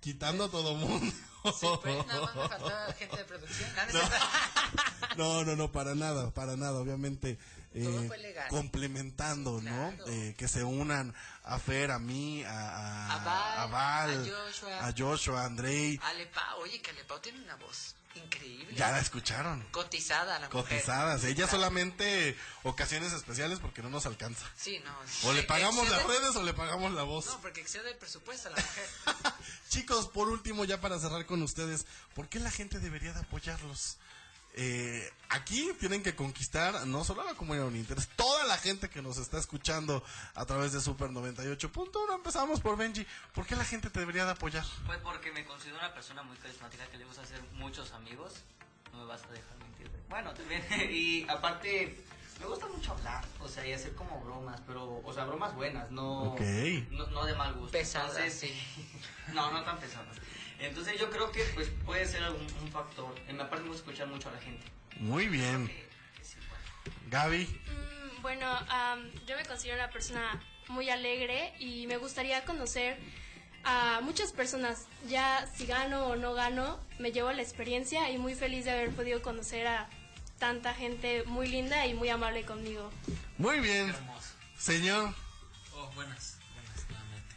quitando a todo mundo. Sí, pues nada más me faltaba gente de producción. No, No. No, no, no, para nada, para nada, obviamente. Todo eh, fue legal. complementando, ¿no? Eh, que se unan a Fer, a mí, a, a, A Val, a Val, a Joshua. a Joshua, a Andrei. Alepao, oye, que Alepao tiene una voz increíble. Ya la escucharon. Cotizada la mujer. Cotizadas. Ella solamente ocasiones especiales porque no nos alcanza. Sí, no. O le pagamos las redes o le pagamos la voz. No, porque excede el presupuesto a la mujer. Chicos, por último, ya para cerrar con ustedes, ¿por qué la gente debería de apoyarlos? Eh, aquí tienen que conquistar no solo a la comunidad Uninter, es toda la gente que nos está escuchando a través de Super 98.1. Empezamos por Benji. ¿Por qué la gente te debería de apoyar? Pues porque me considero una persona muy carismática que le gusta hacer muchos amigos. No me vas a dejar mentir. Bueno, también. Y aparte, me gusta mucho hablar. O sea, y hacer como bromas. Pero, o sea, bromas buenas, no. Ok. No, no de mal gusto. Pesadas, Entonces, sí. No, no tan pesadas. Entonces, yo creo que pues puede ser algún, un factor. Me aparte, me gusta escuchar mucho a la gente. Muy bien. Gaby. Mm, Bueno, am, yo me considero una persona muy alegre y me gustaría conocer a muchas personas. Ya si gano o no gano, me llevo la experiencia y muy feliz de haber podido conocer a tanta gente muy linda y muy amable conmigo. Muy bien. Señor. Oh, buenas, buenas nuevamente.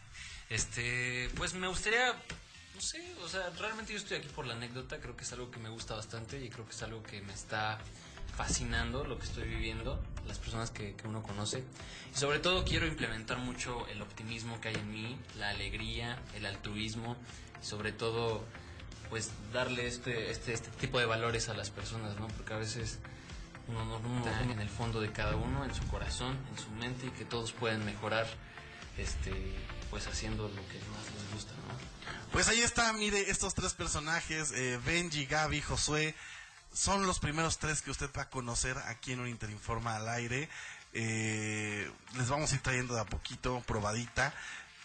Este, pues me gustaría, no sé, o sea, realmente yo estoy aquí por la anécdota, creo que es algo que me gusta bastante y creo que es algo que me está fascinando lo que estoy viviendo, las personas que, que uno conoce. Y sobre todo quiero implementar mucho el optimismo que hay en mí, la alegría, el altruismo y sobre todo pues darle este, este, este tipo de valores a las personas, ¿no? Porque a veces uno no uno en el fondo de cada uno, en su corazón, en su mente y que todos pueden mejorar este pues haciendo lo que más les gusta, ¿no? Pues ahí está, mire, estos tres personajes, eh, Benji, Gaby, Josué, son los primeros tres que usted va a conocer aquí en un Interinforma al aire. Eh, les vamos a ir trayendo de a poquito, probadita.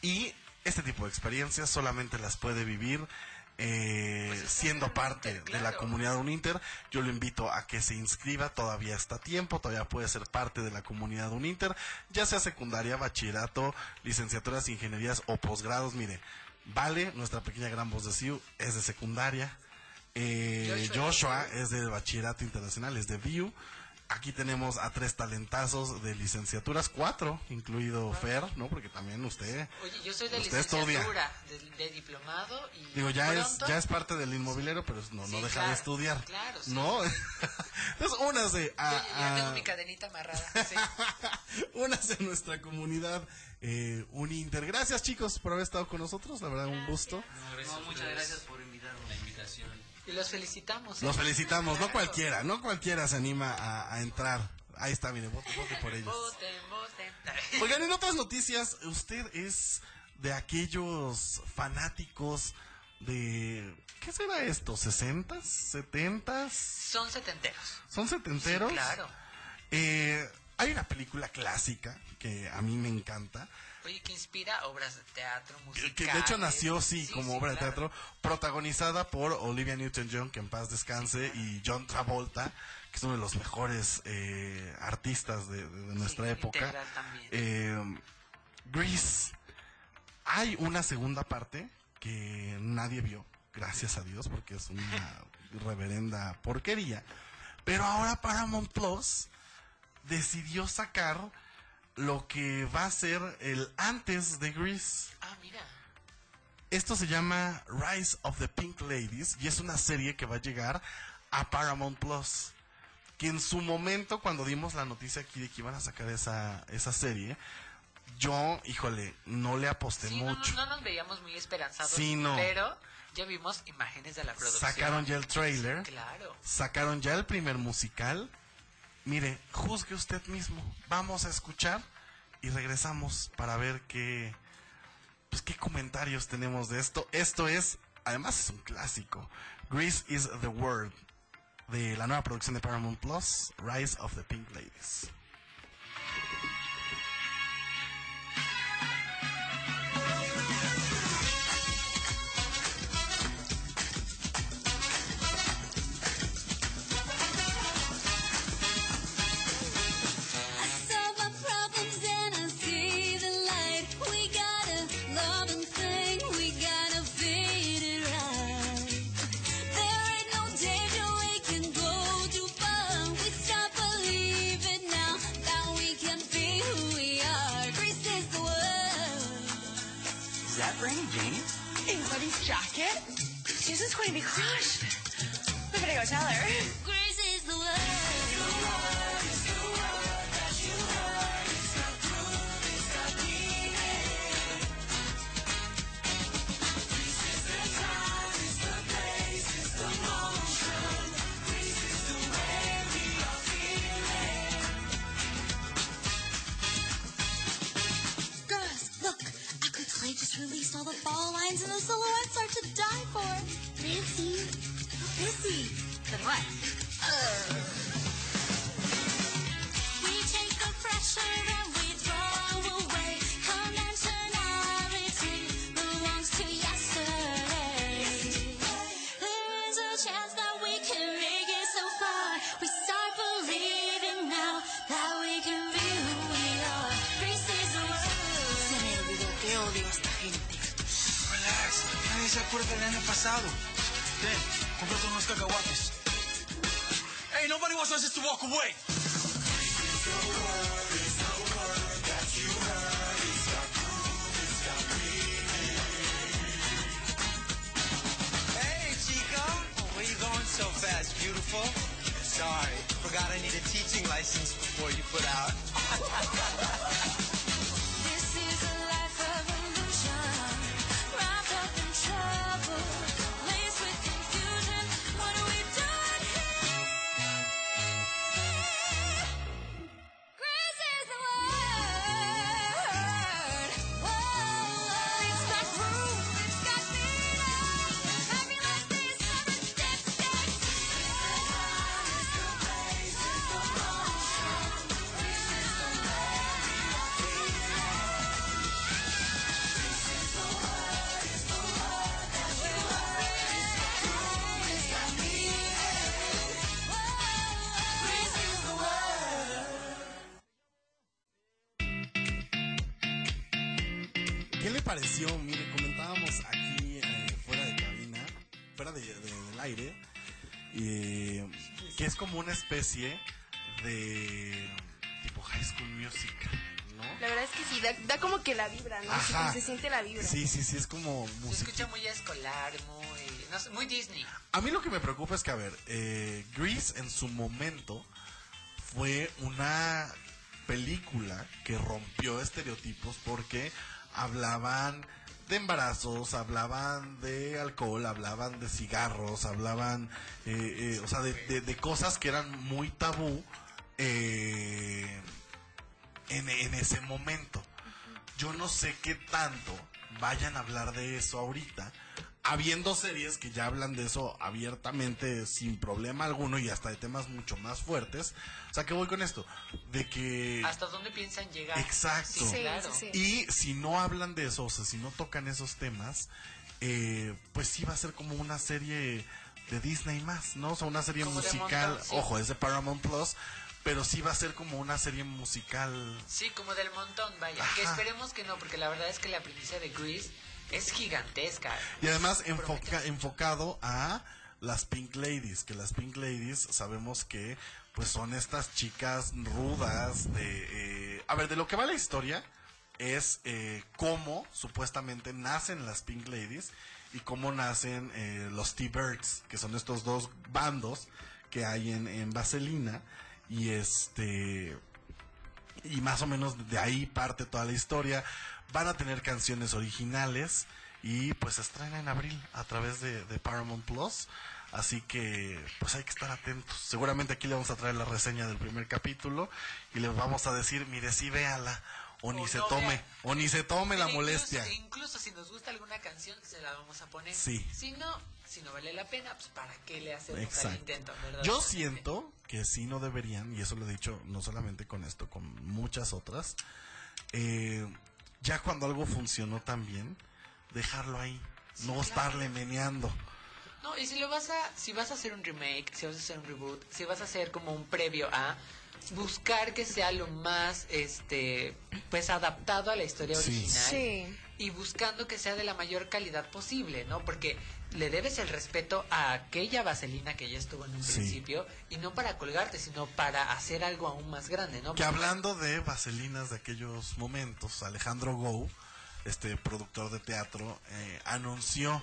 Y este tipo de experiencias solamente las puede vivir eh, siendo parte de la comunidad Uninter. Yo lo invito a que se inscriba, todavía está a tiempo, todavía puede ser parte de la comunidad Uninter, ya sea secundaria, bachillerato, licenciaturas, ingenierías o posgrados. Mire, Vale, nuestra pequeña gran voz de CIU, es de secundaria. Eh, Joshua. Joshua es de bachillerato internacional, es de VIU. Aquí tenemos a tres talentazos de licenciaturas, cuatro, incluido Fer, ¿no? Porque también usted... Oye, yo soy de licenciatura, de, de diplomado y Digo, ya es, ya es parte del inmobiliario, pero no, no deja claro, de estudiar. claro, sí. ¿No? Entonces, únase a, Yo ya tengo a- mi cadenita amarrada. sí. únase a nuestra comunidad eh, Uninter. Gracias, chicos, por haber estado con nosotros. La verdad, un gusto. No, muchas gracias por invitarnos. La invitación. Y los felicitamos. ¿eh? Los felicitamos. No cualquiera, no cualquiera se anima a, a entrar. Ahí está, mire, vote, vote por ellos. Voten, voten. Oigan, en otras noticias, usted es de aquellos fanáticos de... ¿Qué será esto? ¿60s? ¿70s? Son setenteros. ¿Son setenteros? Sí, claro. Eh, hay una película clásica que a mí me encanta. Oye, que inspira obras de teatro, musicales. Que de hecho nació, sí, Sí, como sí, obra de teatro, protagonizada por Olivia Newton-John, que en paz descanse, y John Travolta, que es uno de los mejores eh, artistas de, nuestra época. Eh, Grease. Hay una segunda parte que nadie vio, gracias a Dios, porque es una reverenda porquería. Pero ahora Paramount Plus decidió sacar lo que va a ser el antes de Grease. Ah, mira. Esto se llama Rise of the Pink Ladies y es una serie que va a llegar a Paramount Plus. Que en su momento, cuando dimos la noticia aquí de que iban a sacar esa, esa serie, yo, híjole, no le aposté Sí, no, no, mucho. no nos veíamos muy esperanzados. Sí, no. Pero ya vimos imágenes de la producción. Sacaron ya el trailer. Claro. Sacaron ya el primer musical. Mire, juzgue usted mismo. Vamos a escuchar y regresamos para ver qué, pues qué comentarios tenemos de esto. Esto es, además es un clásico. Grease is the Word de la nueva producción de Paramount Plus, Rise of the Pink Ladies. Susan's going to be crushed. We better go tell her. Se acuerda del año pasado. Ten, cómprate unos cacahuates. Hey, nobody wants us to walk away. Hey, Chica. Oh, where you going so fast, beautiful? Sorry, forgot I need a teaching license before you put out. especie de tipo High School Music, ¿no? La verdad es que sí, da, da como que la vibra, ¿no? Ajá. se siente la vibra. Sí, sí, sí, es como Se escucha muy escolar, muy, no sé, muy Disney. A mí lo que me preocupa es que, a ver, eh, Grease en su momento fue una película que rompió estereotipos porque hablaban de embarazos, hablaban de alcohol, hablaban de cigarros, hablaban, eh, eh, o sea, de, de- cosas que eran muy tabú eh, en, en ese momento. Yo no sé qué tanto vayan a hablar de eso ahorita, habiendo series que ya hablan de eso abiertamente, sin problema alguno y hasta de temas mucho más fuertes. O sea, ¿qué voy con esto? De que... ¿Hasta dónde piensan llegar? Exacto. Sí, claro. Y si no hablan de eso, o sea, si no tocan esos temas, eh, pues sí va a ser como una serie de Disney más, ¿no? O sea, una serie Como musical, montón, sí. ojo, es de Paramount Plus, pero sí va a ser como una serie musical. Sí, como del montón, vaya. Que esperemos que no, porque la verdad es que la primicia de Grease es gigantesca. Y además enfoca, enfocado a las Pink Ladies, que las Pink Ladies sabemos que pues son estas chicas rudas de... eh, a ver, de lo que va la historia es eh, cómo supuestamente nacen las Pink Ladies y cómo nacen eh, los T-Birds, que son estos dos bandos que hay en, en Vaselina. Y este y más o menos de ahí parte toda la historia. Van a tener canciones originales y pues se estrena en abril a través de, de Paramount Plus. Así que pues hay que estar atentos. Seguramente aquí le vamos a traer la reseña del primer capítulo y le vamos a decir, mire, sí véala o ni se tome, vea. o ni se tome la molestia. Incluso, incluso si nos gusta alguna canción, se la vamos a poner. Sí. Si no, si no vale la pena, pues para qué le hacemos el Exacto. intento, ¿verdad? Yo siento que sí no deberían, y eso lo he dicho no solamente con esto, con muchas otras, eh, ya cuando algo funcionó tan bien, dejarlo ahí, no estarle meneando. No, y si lo vas a, si vas a hacer un remake, si vas a hacer un reboot, si vas a hacer como un previo a buscar que sea lo más, este, pues adaptado a la historia Sí. original Sí. Y buscando que sea de la mayor calidad posible, ¿no? Porque le debes el respeto a aquella vaselina que ya estuvo en un Sí. principio y no para colgarte, sino para hacer algo aún más grande, ¿no? Que hablando de vaselinas de aquellos momentos, Alejandro Gou, este productor de teatro, eh, anunció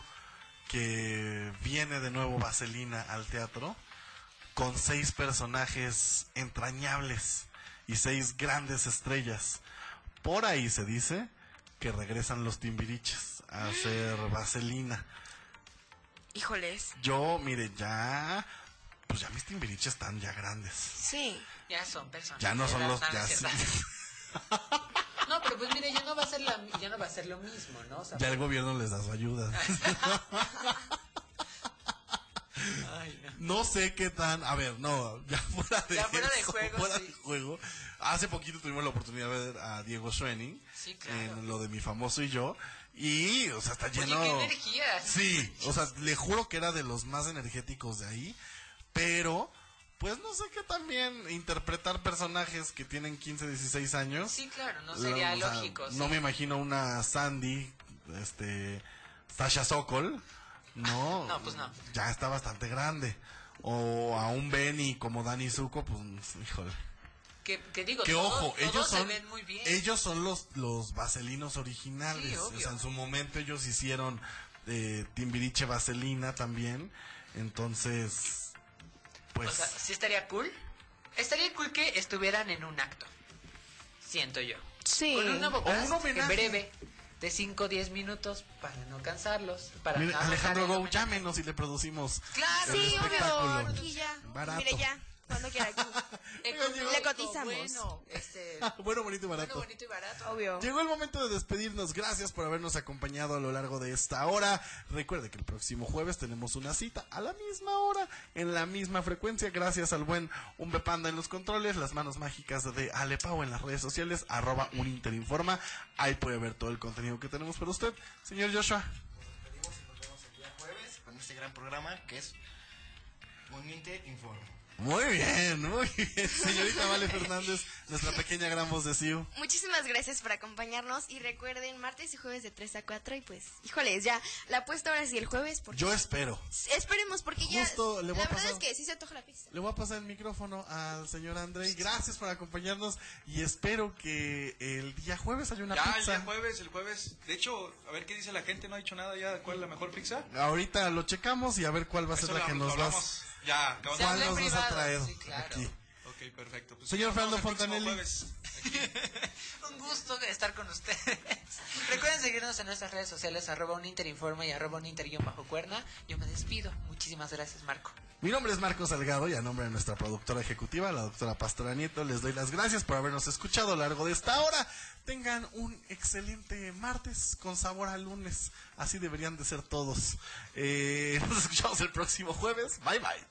que viene de nuevo Vaselina al teatro con seis personajes entrañables y seis grandes estrellas. Por ahí se dice que regresan los Timbiriches a hacer Vaselina. Híjoles. Yo, mire, ya, pues ya mis Timbiriches están ya grandes. Sí. Ya son personas. Ya no son los, ya sí. No, pero pues mire, ya no va a ser la, ya no va a ser lo mismo, ¿no? O sea, Ya el gobierno les da su ayuda. No sé qué tan. A ver, no, ya fuera de, Ya fuera de eso, juego, fuera sí. de juego. Hace poquito tuvimos la oportunidad de ver a Diego Schwenning Sí, claro. en lo de mi famoso y yo. Y, o sea, está Oye, lleno. qué energía. Sí, o sea, le juro que era de los más energéticos de ahí. Pero, pues no sé qué también interpretar personajes que tienen 15, 16 años. Sí, claro, no sería O sea, lógico. sí. No me imagino una Sandy, este, Sasha Sokol, no, No, pues no. ya está bastante grande. O a un Benny como Danny Zuko, pues, híjole. Que, que digo, Que todos- ojo, todos ellos se son, ven muy bien. ellos son los, los vaselinos originales. Sí, o sea, en su momento ellos hicieron eh, Timbiriche Vaselina también. Entonces, pues, O sea, sí estaría cool. Estaría cool que estuvieran en un acto. Siento yo. Sí. Con un nuevo O cast un homenaje. breve de 5 o 10 minutos para no cansarlos. Para mire, no Alejandro Go, llámenos y le producimos Claro. el Sí, espectáculo. obvio. Aquí ya. Barato. Mire ya. Cuando quiera Le cotizamos. Bueno, este, bueno, bonito y barato. bueno, bonito y barato. Obvio. Llegó el momento de despedirnos. Gracias por habernos acompañado a lo largo de esta hora. Recuerde que el próximo jueves tenemos una cita a la misma hora, en la misma frecuencia. Gracias al buen Umbe Panda en los controles, las manos mágicas de Ale Pau en las redes sociales, arroba Uninterinforma. Ahí puede ver todo el contenido que tenemos para usted. Señor Joshua. jueves con este gran programa que es Uninte Informa. Muy bien, muy bien. Señorita Vale Fernández, nuestra pequeña gran voz de Siu. Muchísimas gracias por acompañarnos y recuerden martes y jueves de 3 a 4 y pues, híjoles, ya la apuesta ahora sí el jueves porque Yo espero. esperemos porque ya Justo le voy la a verdad pasar- es que sí se antoja la pizza. Le voy a pasar el micrófono al señor Andrei. Gracias por acompañarnos y espero que el día jueves haya una ya, el pizza. día jueves, el jueves. De hecho, a ver qué dice la gente, no ha dicho nada ya. ¿Cuál es la mejor pizza? Ahorita lo checamos y a ver cuál va a ser Eso la lo- que nos vas. Ya, acabamos de- ¿Cuál nos vas a traer aquí? Ok, perfecto. Pues Señor Fernando Fontanelli. Un gusto estar con ustedes. Recuerden seguirnos en nuestras redes sociales, arroba un interinforme y arroba un inter bajo cuerna. Yo me despido. Muchísimas gracias, Marco. Mi nombre es Marco Salgado y a nombre de nuestra productora ejecutiva, la doctora Pastora Nieto, les doy las gracias por habernos escuchado a lo largo de esta hora. Tengan un excelente martes con sabor a lunes. Así deberían de ser todos. Eh, nos escuchamos el próximo jueves. Bye bye.